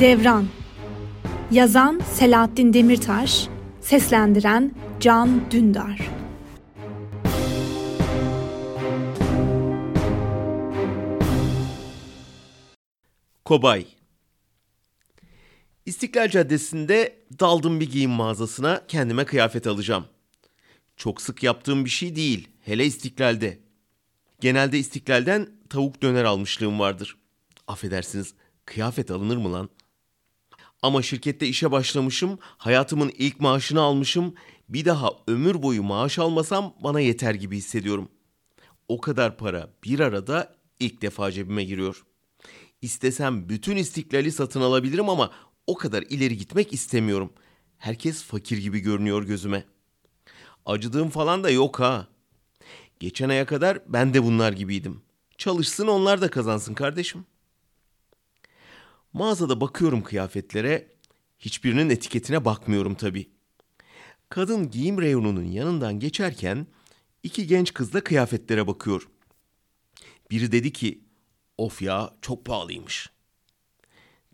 Devran Yazan Selahattin Demirtaş Seslendiren Can Dündar Kobay İstiklal Caddesi'nde daldım bir giyim mağazasına kendime kıyafet alacağım. Çok sık yaptığım bir şey değil, hele istiklalde. Genelde istiklalden tavuk döner almışlığım vardır. Affedersiniz, kıyafet alınır mı lan? Ama şirkette işe başlamışım, hayatımın ilk maaşını almışım. Bir daha ömür boyu maaş almasam bana yeter gibi hissediyorum. O kadar para bir arada ilk defa cebime giriyor. İstesem bütün istiklali satın alabilirim ama o kadar ileri gitmek istemiyorum. Herkes fakir gibi görünüyor gözüme. Acıdığım falan da yok ha. Geçen aya kadar ben de bunlar gibiydim. Çalışsın onlar da kazansın kardeşim. Mağazada bakıyorum kıyafetlere. Hiçbirinin etiketine bakmıyorum tabii. Kadın giyim reyonunun yanından geçerken iki genç kız da kıyafetlere bakıyor. Biri dedi ki, of ya çok pahalıymış.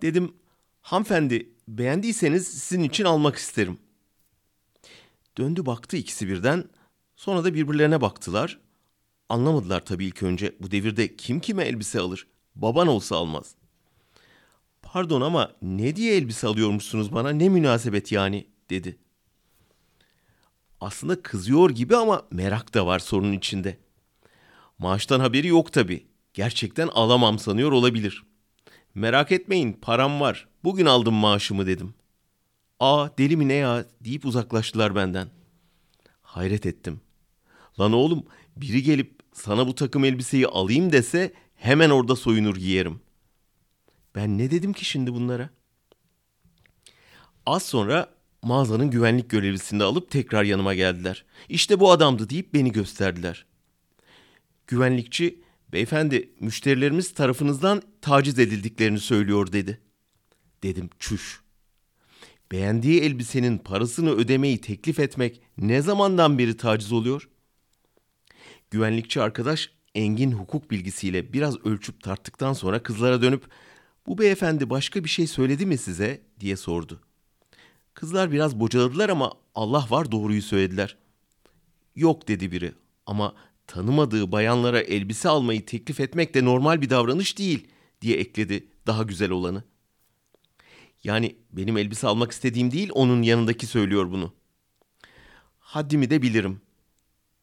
Dedim, hanımefendi beğendiyseniz sizin için almak isterim. Döndü baktı ikisi birden, sonra da birbirlerine baktılar. Anlamadılar tabii ilk önce bu devirde kim kime elbise alır? Baban olsa almaz. Pardon ama ne diye elbise alıyormuşsunuz bana ne münasebet yani dedi. Aslında kızıyor gibi ama merak da var sorunun içinde. Maaştan haberi yok tabii. Gerçekten alamam sanıyor olabilir. Merak etmeyin param var. Bugün aldım maaşımı dedim. Aa deli mi ne ya deyip uzaklaştılar benden. Hayret ettim. Lan oğlum biri gelip sana bu takım elbiseyi alayım dese hemen orada soyunur giyerim. Ben ne dedim ki şimdi bunlara? Az sonra mağazanın güvenlik görevlisini alıp tekrar yanıma geldiler. İşte bu adamdı deyip beni gösterdiler. Güvenlikçi, beyefendi müşterilerimiz tarafınızdan taciz edildiklerini söylüyor dedi. Dedim çüş. Beğendiği elbisenin parasını ödemeyi teklif etmek ne zamandan beri taciz oluyor? Güvenlikçi arkadaş engin hukuk bilgisiyle biraz ölçüp tarttıktan sonra kızlara dönüp bu beyefendi başka bir şey söyledi mi size diye sordu. Kızlar biraz bocaladılar ama Allah var doğruyu söylediler. Yok dedi biri ama tanımadığı bayanlara elbise almayı teklif etmek de normal bir davranış değil diye ekledi daha güzel olanı. Yani benim elbise almak istediğim değil onun yanındaki söylüyor bunu. Haddimi de bilirim.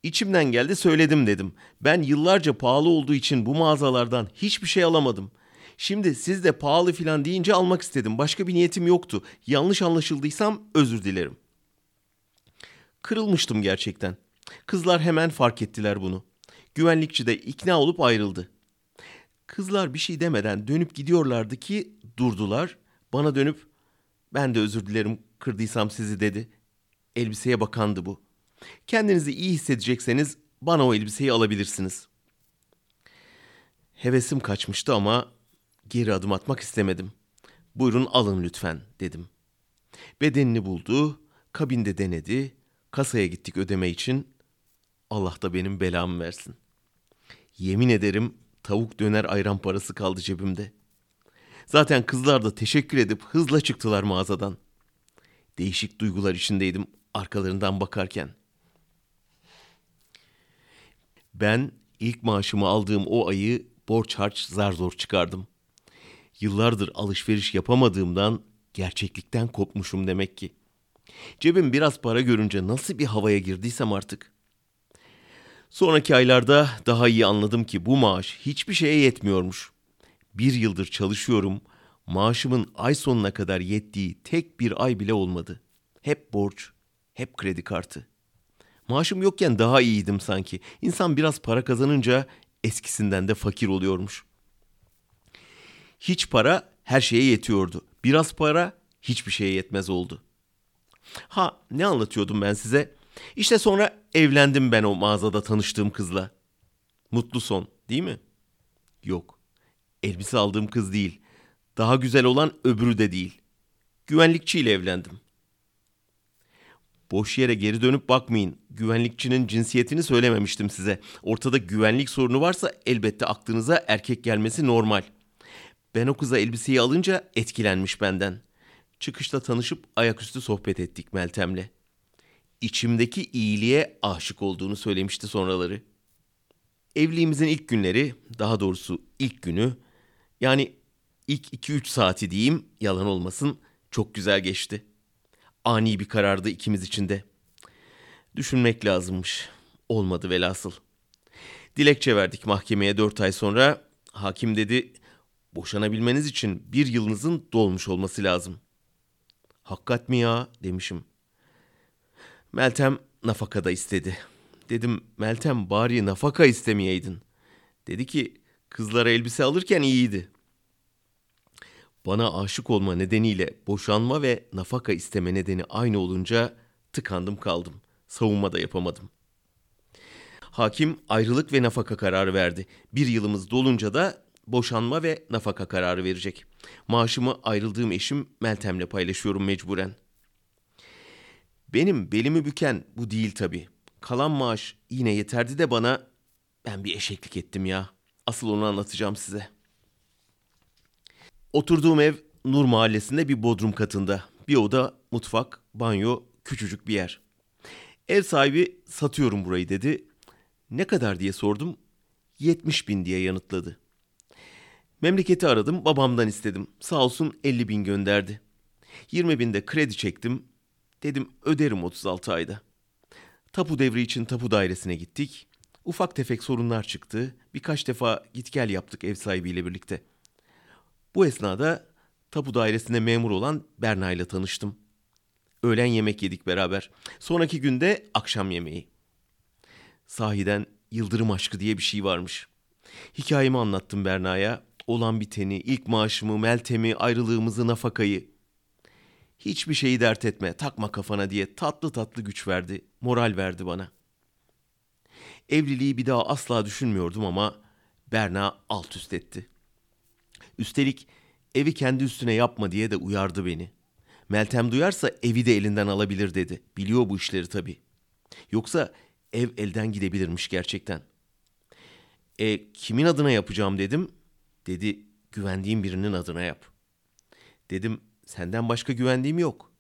İçimden geldi söyledim dedim. Ben yıllarca pahalı olduğu için bu mağazalardan hiçbir şey alamadım. Şimdi siz de pahalı filan deyince almak istedim. Başka bir niyetim yoktu. Yanlış anlaşıldıysam özür dilerim. Kırılmıştım gerçekten. Kızlar hemen fark ettiler bunu. Güvenlikçi de ikna olup ayrıldı. Kızlar bir şey demeden dönüp gidiyorlardı ki durdular. Bana dönüp ben de özür dilerim kırdıysam sizi dedi. Elbiseye bakandı bu. Kendinizi iyi hissedecekseniz bana o elbiseyi alabilirsiniz. Hevesim kaçmıştı ama geri adım atmak istemedim. Buyurun alın lütfen dedim. Bedenini buldu, kabinde denedi, kasaya gittik ödeme için. Allah da benim belamı versin. Yemin ederim tavuk döner ayran parası kaldı cebimde. Zaten kızlar da teşekkür edip hızla çıktılar mağazadan. Değişik duygular içindeydim arkalarından bakarken. Ben ilk maaşımı aldığım o ayı borç harç zar zor çıkardım. Yıllardır alışveriş yapamadığımdan gerçeklikten kopmuşum demek ki. Cebim biraz para görünce nasıl bir havaya girdiysem artık. Sonraki aylarda daha iyi anladım ki bu maaş hiçbir şeye yetmiyormuş. Bir yıldır çalışıyorum, maaşımın ay sonuna kadar yettiği tek bir ay bile olmadı. Hep borç, hep kredi kartı. Maaşım yokken daha iyiydim sanki. İnsan biraz para kazanınca eskisinden de fakir oluyormuş. Hiç para her şeye yetiyordu. Biraz para hiçbir şeye yetmez oldu. Ha ne anlatıyordum ben size? İşte sonra evlendim ben o mağazada tanıştığım kızla. Mutlu son değil mi? Yok. Elbise aldığım kız değil. Daha güzel olan öbürü de değil. Güvenlikçiyle evlendim. Boş yere geri dönüp bakmayın. Güvenlikçinin cinsiyetini söylememiştim size. Ortada güvenlik sorunu varsa elbette aklınıza erkek gelmesi normal. Ben o kıza elbiseyi alınca etkilenmiş benden. Çıkışta tanışıp ayaküstü sohbet ettik Meltem'le. İçimdeki iyiliğe aşık olduğunu söylemişti sonraları. Evliliğimizin ilk günleri, daha doğrusu ilk günü, yani ilk 2-3 saati diyeyim, yalan olmasın, çok güzel geçti. Ani bir karardı ikimiz için de. Düşünmek lazımmış. Olmadı velhasıl. Dilekçe verdik mahkemeye 4 ay sonra. Hakim dedi, boşanabilmeniz için bir yılınızın dolmuş olması lazım. Hakikat mi ya demişim. Meltem nafaka da istedi. Dedim Meltem bari nafaka istemeyeydin. Dedi ki kızlara elbise alırken iyiydi. Bana aşık olma nedeniyle boşanma ve nafaka isteme nedeni aynı olunca tıkandım kaldım. Savunma da yapamadım. Hakim ayrılık ve nafaka kararı verdi. Bir yılımız dolunca da boşanma ve nafaka kararı verecek. Maaşımı ayrıldığım eşim Meltem'le paylaşıyorum mecburen. Benim belimi büken bu değil tabii. Kalan maaş yine yeterdi de bana ben bir eşeklik ettim ya. Asıl onu anlatacağım size. Oturduğum ev Nur Mahallesi'nde bir bodrum katında. Bir oda, mutfak, banyo, küçücük bir yer. Ev sahibi satıyorum burayı dedi. Ne kadar diye sordum. 70 bin diye yanıtladı. Memleketi aradım, babamdan istedim. Sağ olsun 50 bin gönderdi. 20 binde kredi çektim. Dedim öderim 36 ayda. Tapu devri için tapu dairesine gittik. Ufak tefek sorunlar çıktı. Birkaç defa git gel yaptık ev sahibiyle birlikte. Bu esnada tapu dairesinde memur olan Berna ile tanıştım. Öğlen yemek yedik beraber. Sonraki günde akşam yemeği. Sahiden yıldırım aşkı diye bir şey varmış. Hikayemi anlattım Berna'ya. Olan biteni, ilk maaşımı, Meltem'i, ayrılığımızı, nafakayı. Hiçbir şeyi dert etme, takma kafana diye tatlı tatlı güç verdi, moral verdi bana. Evliliği bir daha asla düşünmüyordum ama Berna alt üst etti. Üstelik evi kendi üstüne yapma diye de uyardı beni. Meltem duyarsa evi de elinden alabilir dedi. Biliyor bu işleri tabii. Yoksa ev elden gidebilirmiş gerçekten. E kimin adına yapacağım dedim. Dedi güvendiğim birinin adına yap. Dedim senden başka güvendiğim yok.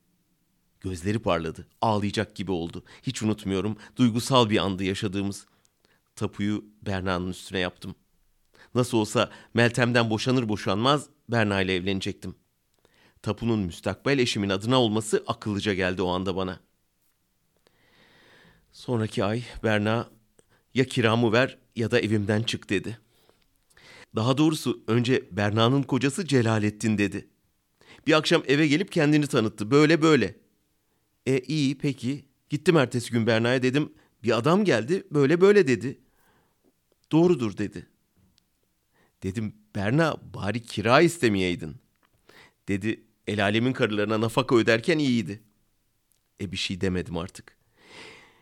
Gözleri parladı. Ağlayacak gibi oldu. Hiç unutmuyorum. Duygusal bir andı yaşadığımız. Tapuyu Berna'nın üstüne yaptım. Nasıl olsa Meltem'den boşanır boşanmaz Berna ile evlenecektim. Tapunun müstakbel eşimin adına olması akıllıca geldi o anda bana. Sonraki ay Berna ya kiramı ver ya da evimden çık dedi. Daha doğrusu önce Berna'nın kocası Celalettin dedi. Bir akşam eve gelip kendini tanıttı. Böyle böyle. E iyi peki. Gittim ertesi gün Berna'ya dedim. Bir adam geldi böyle böyle dedi. Doğrudur dedi. Dedim Berna bari kira istemeyeydin. Dedi el alemin karılarına nafaka öderken iyiydi. E bir şey demedim artık.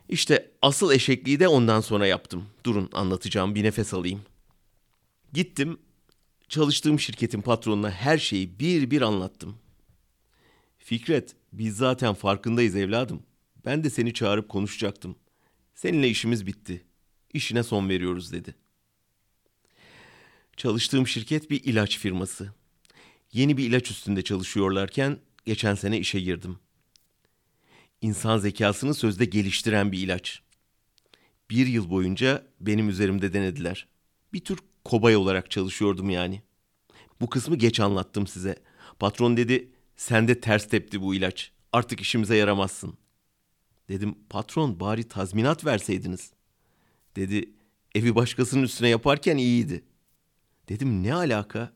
İşte asıl eşekliği de ondan sonra yaptım. Durun anlatacağım bir nefes alayım. Gittim çalıştığım şirketin patronuna her şeyi bir bir anlattım. Fikret biz zaten farkındayız evladım. Ben de seni çağırıp konuşacaktım. Seninle işimiz bitti. İşine son veriyoruz dedi. Çalıştığım şirket bir ilaç firması. Yeni bir ilaç üstünde çalışıyorlarken geçen sene işe girdim. İnsan zekasını sözde geliştiren bir ilaç. Bir yıl boyunca benim üzerimde denediler. Bir tür kobay olarak çalışıyordum yani. Bu kısmı geç anlattım size. Patron dedi, sende ters tepti bu ilaç. Artık işimize yaramazsın. Dedim, patron bari tazminat verseydiniz. Dedi, evi başkasının üstüne yaparken iyiydi. Dedim, ne alaka?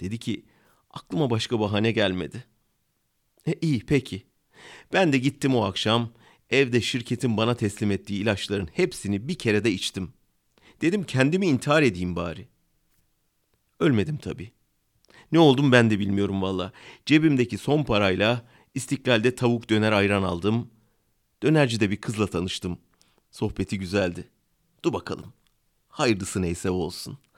Dedi ki, aklıma başka bahane gelmedi. E iyi peki. Ben de gittim o akşam, evde şirketin bana teslim ettiği ilaçların hepsini bir kere de içtim. Dedim kendimi intihar edeyim bari. Ölmedim tabii. Ne oldum ben de bilmiyorum valla. Cebimdeki son parayla istiklalde tavuk döner ayran aldım. Dönercide bir kızla tanıştım. Sohbeti güzeldi. Dur bakalım. Hayırlısı neyse olsun.''